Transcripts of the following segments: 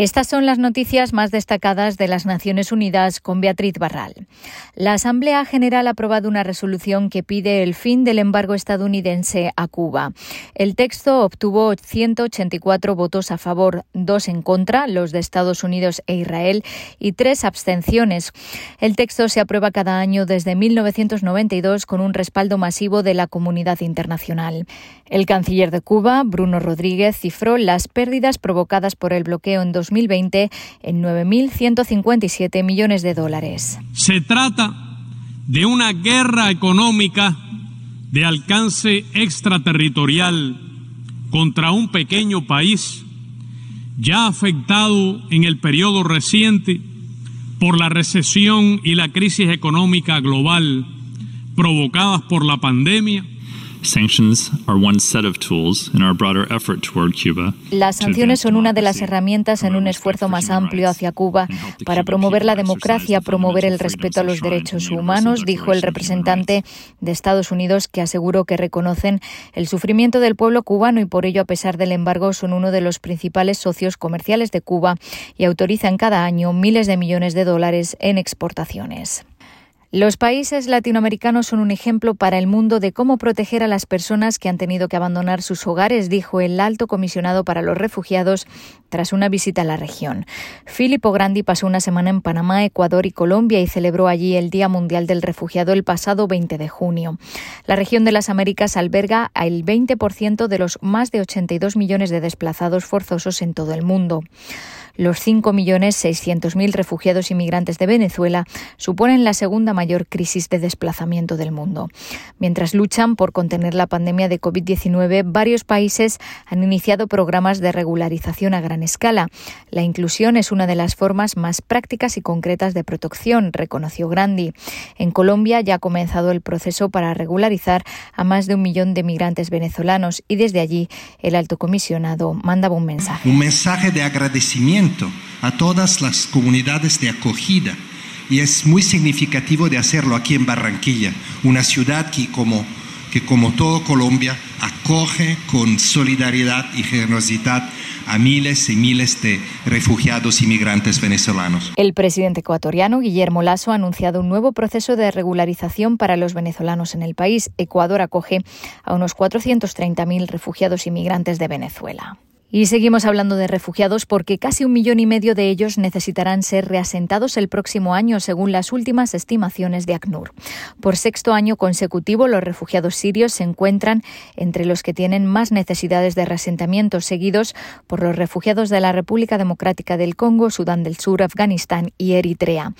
Estas son las noticias más destacadas de las Naciones Unidas con Beatriz Barral. La Asamblea General ha aprobado una resolución que pide el fin del embargo estadounidense a Cuba. El texto obtuvo 184 votos a favor, dos en contra, los de Estados Unidos e Israel, y tres abstenciones. El texto se aprueba cada año desde 1992 con un respaldo masivo de la comunidad internacional. El canciller de Cuba, Bruno Rodríguez, cifró las pérdidas provocadas por el bloqueo en 2020 en 9.157 millones de dólares. Se trata de una guerra económica de alcance extraterritorial contra un pequeño país ya afectado en el periodo reciente por la recesión y la crisis económica global provocadas por la pandemia las sanciones son una de las herramientas en un esfuerzo más amplio hacia Cuba para promover la democracia, promover el respeto a los derechos humanos, dijo el representante de Estados Unidos, que aseguró que reconocen el sufrimiento del pueblo cubano y por ello, a pesar del embargo, son uno de los principales socios comerciales de Cuba y autorizan cada año miles de millones de dólares en exportaciones. Los países latinoamericanos son un ejemplo para el mundo de cómo proteger a las personas que han tenido que abandonar sus hogares, dijo el alto comisionado para los refugiados tras una visita a la región. Filippo Grandi pasó una semana en Panamá, Ecuador y Colombia y celebró allí el Día Mundial del Refugiado el pasado 20 de junio. La región de las Américas alberga el 20% de los más de 82 millones de desplazados forzosos en todo el mundo. Los 5.600.000 refugiados inmigrantes de Venezuela suponen la segunda mayor crisis de desplazamiento del mundo. Mientras luchan por contener la pandemia de COVID-19, varios países han iniciado programas de regularización a gran escala. La inclusión es una de las formas más prácticas y concretas de protección, reconoció Grandi. En Colombia ya ha comenzado el proceso para regularizar a más de un millón de migrantes venezolanos y desde allí el alto comisionado mandaba un mensaje. Un mensaje de agradecimiento a todas las comunidades de acogida y es muy significativo de hacerlo aquí en Barranquilla, una ciudad que como, que como todo Colombia acoge con solidaridad y generosidad a miles y miles de refugiados inmigrantes venezolanos. El presidente ecuatoriano Guillermo Lasso ha anunciado un nuevo proceso de regularización para los venezolanos en el país. Ecuador acoge a unos 430.000 refugiados inmigrantes de Venezuela. Y seguimos hablando de refugiados porque casi un millón y medio de ellos necesitarán ser reasentados el próximo año, según las últimas estimaciones de ACNUR. Por sexto año consecutivo, los refugiados sirios se encuentran entre los que tienen más necesidades de reasentamiento, seguidos por los refugiados de la República Democrática del Congo, Sudán del Sur, Afganistán y Eritrea.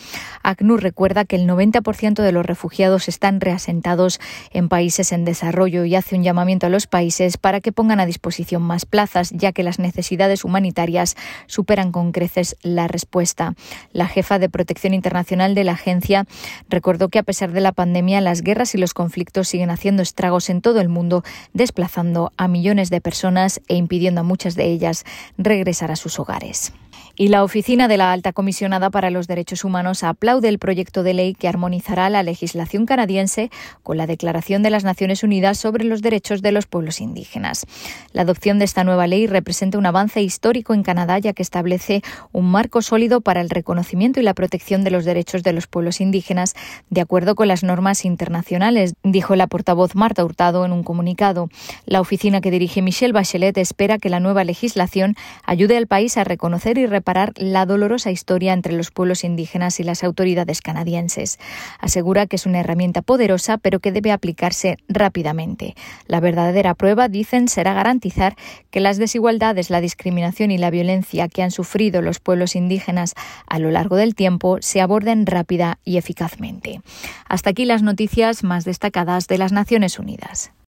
ACNUR recuerda que el 90% de los refugiados están reasentados en países en desarrollo y hace un llamamiento a los países para que pongan a disposición más plazas, ya que que las necesidades humanitarias superan con creces la respuesta. La jefa de Protección Internacional de la agencia recordó que a pesar de la pandemia, las guerras y los conflictos siguen haciendo estragos en todo el mundo, desplazando a millones de personas e impidiendo a muchas de ellas regresar a sus hogares. Y la Oficina de la Alta Comisionada para los Derechos Humanos aplaude el proyecto de ley que armonizará la legislación canadiense con la Declaración de las Naciones Unidas sobre los Derechos de los Pueblos Indígenas. La adopción de esta nueva ley representa un avance histórico en Canadá, ya que establece un marco sólido para el reconocimiento y la protección de los derechos de los pueblos indígenas, de acuerdo con las normas internacionales, dijo la portavoz Marta Hurtado en un comunicado. La oficina que dirige Michelle Bachelet espera que la nueva legislación ayude al país a reconocer y reparar la dolorosa historia entre los pueblos indígenas y las autoridades canadienses. Asegura que es una herramienta poderosa, pero que debe aplicarse rápidamente. La verdadera prueba, dicen, será garantizar que las desigualdades, la discriminación y la violencia que han sufrido los pueblos indígenas a lo largo del tiempo se aborden rápida y eficazmente. Hasta aquí las noticias más destacadas de las Naciones Unidas.